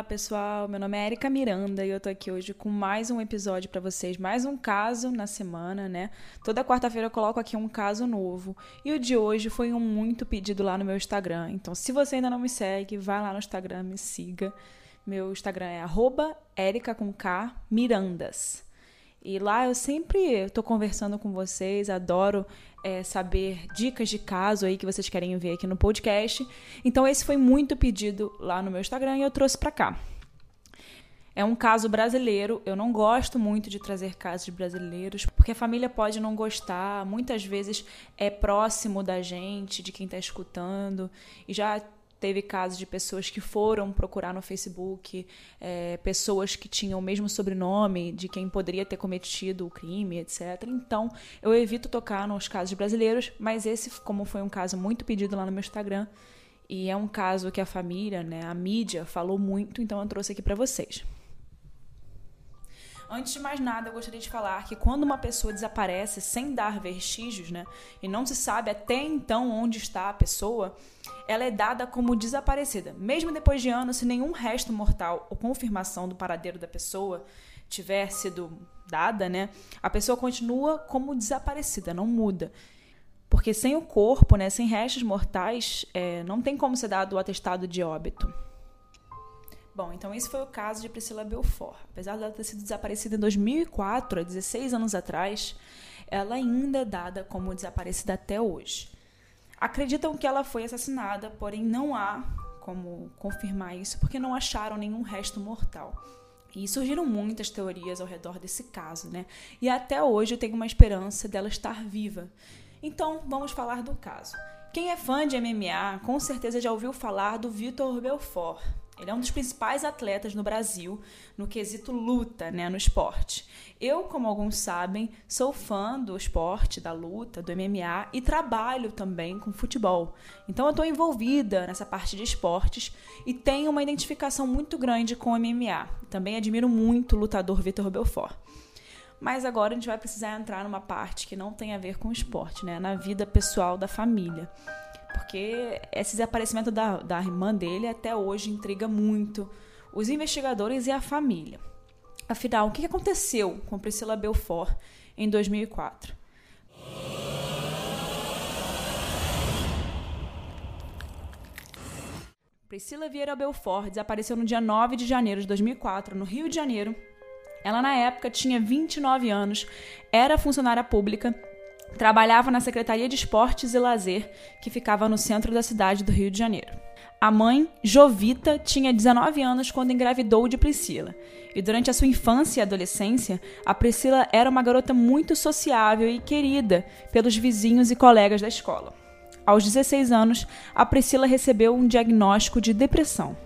Olá, pessoal. Meu nome é Erika Miranda e eu tô aqui hoje com mais um episódio para vocês, mais um caso na semana, né? Toda quarta-feira eu coloco aqui um caso novo. E o de hoje foi um muito pedido lá no meu Instagram. Então, se você ainda não me segue, vai lá no Instagram, me siga. Meu Instagram é @erica com K Mirandas. E lá eu sempre estou conversando com vocês, adoro é, saber dicas de caso aí que vocês querem ver aqui no podcast. Então esse foi muito pedido lá no meu Instagram e eu trouxe para cá. É um caso brasileiro. Eu não gosto muito de trazer casos brasileiros, porque a família pode não gostar. Muitas vezes é próximo da gente, de quem está escutando. E já Teve casos de pessoas que foram procurar no Facebook, é, pessoas que tinham o mesmo sobrenome de quem poderia ter cometido o crime, etc. Então, eu evito tocar nos casos brasileiros, mas esse, como foi um caso muito pedido lá no meu Instagram, e é um caso que a família, né, a mídia falou muito, então eu trouxe aqui para vocês. Antes de mais nada, eu gostaria de falar que quando uma pessoa desaparece sem dar vestígios, né, e não se sabe até então onde está a pessoa, ela é dada como desaparecida. Mesmo depois de anos, se nenhum resto mortal ou confirmação do paradeiro da pessoa tiver sido dada, né, a pessoa continua como desaparecida, não muda. Porque sem o corpo, né, sem restos mortais, é, não tem como ser dado o atestado de óbito. Bom, então esse foi o caso de Priscila Belfort. Apesar dela ter sido desaparecida em 2004, há 16 anos atrás, ela ainda é dada como desaparecida até hoje. Acreditam que ela foi assassinada, porém não há como confirmar isso porque não acharam nenhum resto mortal. E surgiram muitas teorias ao redor desse caso, né? E até hoje eu tenho uma esperança dela estar viva. Então, vamos falar do caso. Quem é fã de MMA com certeza já ouviu falar do Vitor Belfort. Ele é um dos principais atletas no Brasil no quesito luta, né, no esporte. Eu, como alguns sabem, sou fã do esporte, da luta, do MMA e trabalho também com futebol. Então eu estou envolvida nessa parte de esportes e tenho uma identificação muito grande com o MMA. Também admiro muito o lutador Vitor Belfort. Mas agora a gente vai precisar entrar numa parte que não tem a ver com esporte, né? Na vida pessoal da família porque esse desaparecimento da, da irmã dele até hoje intriga muito os investigadores e a família. Afinal, o que aconteceu com Priscila Belfort em 2004? Priscila Vieira Belfort desapareceu no dia 9 de janeiro de 2004, no Rio de Janeiro. Ela, na época, tinha 29 anos, era funcionária pública Trabalhava na Secretaria de Esportes e Lazer, que ficava no centro da cidade do Rio de Janeiro. A mãe, Jovita, tinha 19 anos quando engravidou de Priscila. E durante a sua infância e adolescência, a Priscila era uma garota muito sociável e querida pelos vizinhos e colegas da escola. Aos 16 anos, a Priscila recebeu um diagnóstico de depressão.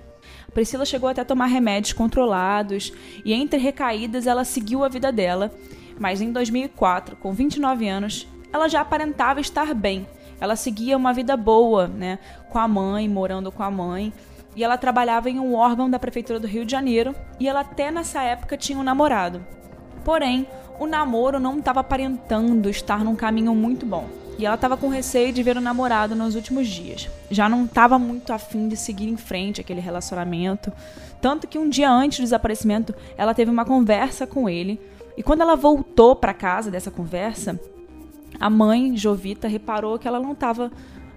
Priscila chegou até a tomar remédios controlados e, entre recaídas, ela seguiu a vida dela. Mas em 2004, com 29 anos, ela já aparentava estar bem. Ela seguia uma vida boa, né, com a mãe, morando com a mãe. E ela trabalhava em um órgão da prefeitura do Rio de Janeiro e ela até nessa época tinha um namorado. Porém, o namoro não estava aparentando estar num caminho muito bom. E ela estava com receio de ver o namorado nos últimos dias. Já não estava muito afim de seguir em frente aquele relacionamento. Tanto que um dia antes do desaparecimento, ela teve uma conversa com ele. E quando ela voltou para casa dessa conversa, a mãe, Jovita, reparou que ela não estava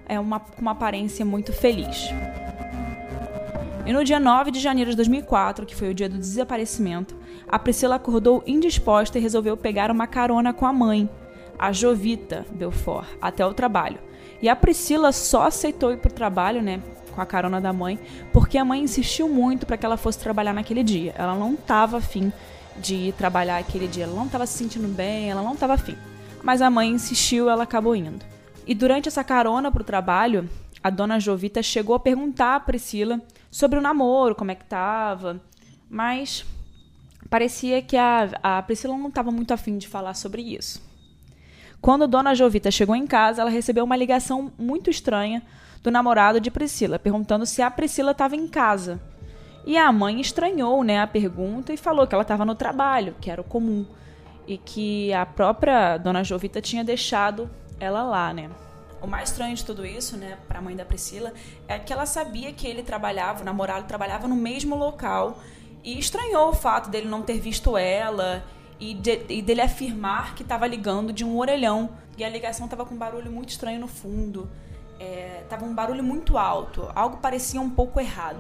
é, uma, com uma aparência muito feliz. E no dia 9 de janeiro de 2004, que foi o dia do desaparecimento, a Priscila acordou indisposta e resolveu pegar uma carona com a mãe, a Jovita Belfort, até o trabalho. E a Priscila só aceitou ir para o trabalho, né, com a carona da mãe, porque a mãe insistiu muito para que ela fosse trabalhar naquele dia. Ela não estava afim de ir trabalhar aquele dia, ela não estava se sentindo bem, ela não estava afim mas a mãe insistiu, ela acabou indo. E durante essa carona para o trabalho, a dona Jovita chegou a perguntar a Priscila sobre o namoro, como é que tava, mas parecia que a, a Priscila não estava muito afim de falar sobre isso. Quando Dona Jovita chegou em casa, ela recebeu uma ligação muito estranha do namorado de Priscila, perguntando se a Priscila estava em casa. E a mãe estranhou né, a pergunta e falou que ela estava no trabalho, que era o comum, e que a própria Dona Jovita tinha deixado ela lá, né? O mais estranho de tudo isso, né, para a mãe da Priscila, é que ela sabia que ele trabalhava, o namorado trabalhava no mesmo local e estranhou o fato dele não ter visto ela e, de, e dele afirmar que estava ligando de um orelhão e a ligação estava com um barulho muito estranho no fundo. É, um barulho muito alto, algo parecia um pouco errado.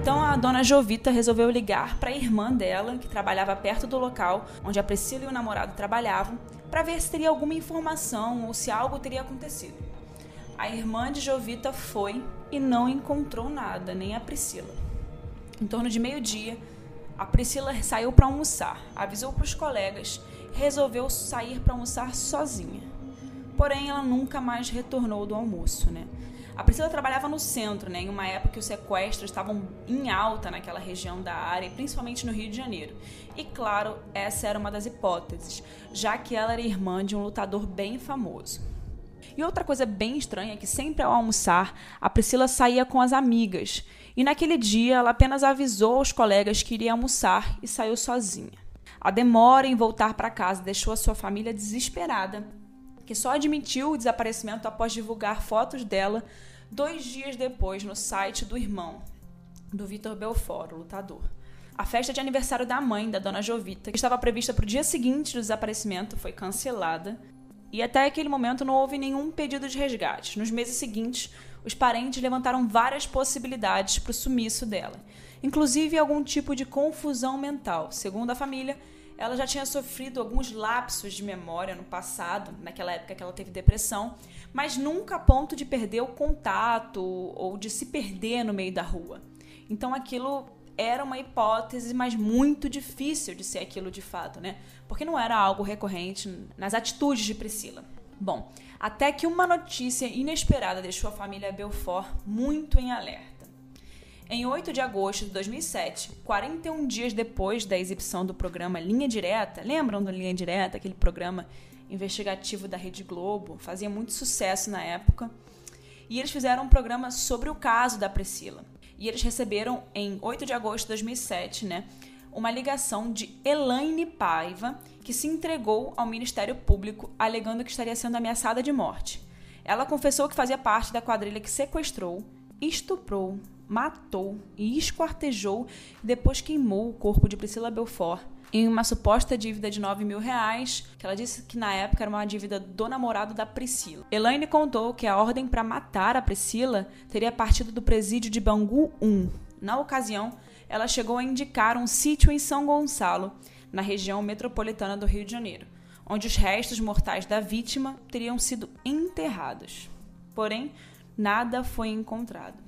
Então a dona Jovita resolveu ligar para a irmã dela, que trabalhava perto do local onde a Priscila e o namorado trabalhavam, para ver se teria alguma informação ou se algo teria acontecido. A irmã de Jovita foi e não encontrou nada, nem a Priscila. Em torno de meio-dia, a Priscila saiu para almoçar, avisou para os colegas, resolveu sair para almoçar sozinha. Porém, ela nunca mais retornou do almoço, né? A Priscila trabalhava no centro, né, em uma época que os sequestros estavam em alta naquela região da área, principalmente no Rio de Janeiro. E claro, essa era uma das hipóteses, já que ela era irmã de um lutador bem famoso. E outra coisa bem estranha é que sempre ao almoçar, a Priscila saía com as amigas e naquele dia ela apenas avisou aos colegas que iria almoçar e saiu sozinha. A demora em voltar para casa deixou a sua família desesperada, que só admitiu o desaparecimento após divulgar fotos dela dois dias depois no site do irmão, do Vitor Belfort, o lutador. A festa de aniversário da mãe da dona Jovita, que estava prevista para o dia seguinte do desaparecimento, foi cancelada. E até aquele momento não houve nenhum pedido de resgate. Nos meses seguintes, os parentes levantaram várias possibilidades para o sumiço dela, inclusive algum tipo de confusão mental. Segundo a família, ela já tinha sofrido alguns lapsos de memória no passado, naquela época que ela teve depressão, mas nunca a ponto de perder o contato ou de se perder no meio da rua. Então aquilo era uma hipótese, mas muito difícil de ser aquilo de fato, né? Porque não era algo recorrente nas atitudes de Priscila. Bom, até que uma notícia inesperada deixou a família Belfort muito em alerta. Em 8 de agosto de 2007, 41 dias depois da exibição do programa Linha Direta, lembram do Linha Direta, aquele programa investigativo da Rede Globo? Fazia muito sucesso na época. E eles fizeram um programa sobre o caso da Priscila. E eles receberam, em 8 de agosto de 2007, né, uma ligação de Elaine Paiva, que se entregou ao Ministério Público alegando que estaria sendo ameaçada de morte. Ela confessou que fazia parte da quadrilha que sequestrou, estuprou, matou e esquartejou e depois queimou o corpo de Priscila Belfort em uma suposta dívida de 9 mil reais, que ela disse que na época era uma dívida do namorado da Priscila. Elaine contou que a ordem para matar a Priscila teria partido do presídio de Bangu 1. Na ocasião, ela chegou a indicar um sítio em São Gonçalo, na região metropolitana do Rio de Janeiro, onde os restos mortais da vítima teriam sido enterrados. Porém, nada foi encontrado.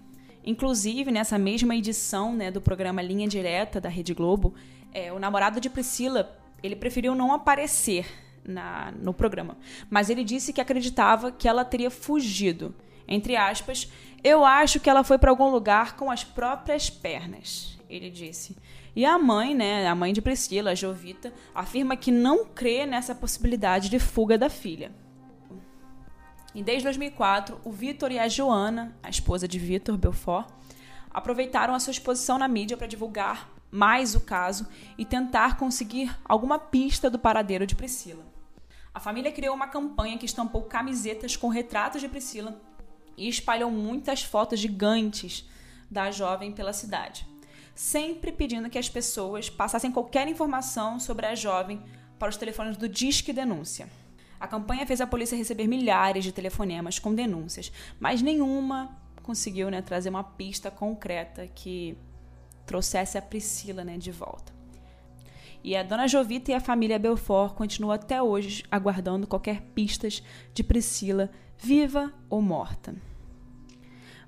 Inclusive, nessa mesma edição né, do programa Linha Direta da Rede Globo, é, o namorado de Priscila ele preferiu não aparecer na, no programa, mas ele disse que acreditava que ela teria fugido. Entre aspas, eu acho que ela foi para algum lugar com as próprias pernas ele disse. E a mãe, né, a mãe de Priscila, a Jovita, afirma que não crê nessa possibilidade de fuga da filha. E desde 2004, o Vitor e a Joana, a esposa de Vitor Belfort, aproveitaram a sua exposição na mídia para divulgar mais o caso e tentar conseguir alguma pista do paradeiro de Priscila. A família criou uma campanha que estampou camisetas com retratos de Priscila e espalhou muitas fotos gigantes da jovem pela cidade sempre pedindo que as pessoas passassem qualquer informação sobre a jovem para os telefones do Disque Denúncia. A campanha fez a polícia receber milhares de telefonemas com denúncias, mas nenhuma conseguiu né, trazer uma pista concreta que trouxesse a Priscila né, de volta. E a dona Jovita e a família Belfort continuam até hoje aguardando qualquer pistas de Priscila, viva ou morta.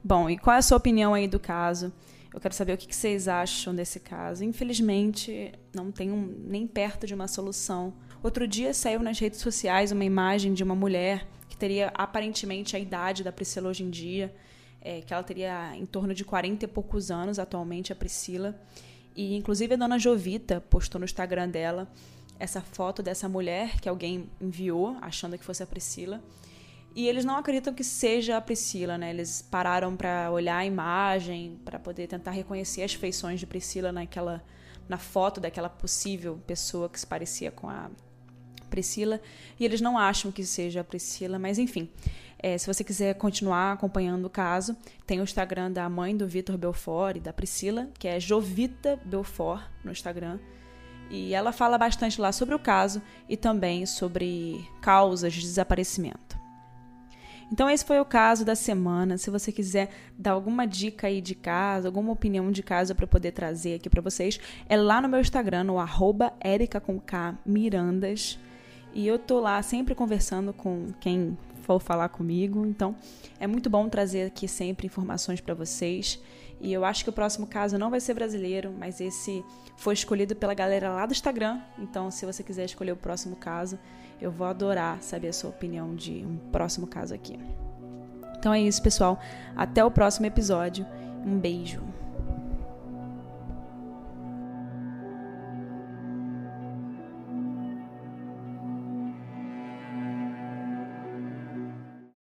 Bom, e qual é a sua opinião aí do caso? Eu quero saber o que vocês acham desse caso. Infelizmente, não tem um, nem perto de uma solução. Outro dia saiu nas redes sociais uma imagem de uma mulher que teria aparentemente a idade da Priscila hoje em dia, é, que ela teria em torno de 40 e poucos anos atualmente, a Priscila. E inclusive a dona Jovita postou no Instagram dela essa foto dessa mulher que alguém enviou, achando que fosse a Priscila. E eles não acreditam que seja a Priscila, né? Eles pararam para olhar a imagem, para poder tentar reconhecer as feições de Priscila naquela na foto daquela possível pessoa que se parecia com a Priscila, e eles não acham que seja a Priscila, mas enfim. É, se você quiser continuar acompanhando o caso, tem o Instagram da mãe do Vitor Belfort e da Priscila, que é Jovita Belfort no Instagram. E ela fala bastante lá sobre o caso e também sobre causas de desaparecimento. Então esse foi o caso da semana. Se você quiser dar alguma dica aí de caso, alguma opinião de caso para poder trazer aqui para vocês, é lá no meu Instagram, no arroba. E eu tô lá sempre conversando com quem for falar comigo. Então, é muito bom trazer aqui sempre informações para vocês. E eu acho que o próximo caso não vai ser brasileiro, mas esse foi escolhido pela galera lá do Instagram. Então, se você quiser escolher o próximo caso, eu vou adorar saber a sua opinião de um próximo caso aqui. Então é isso, pessoal. Até o próximo episódio. Um beijo.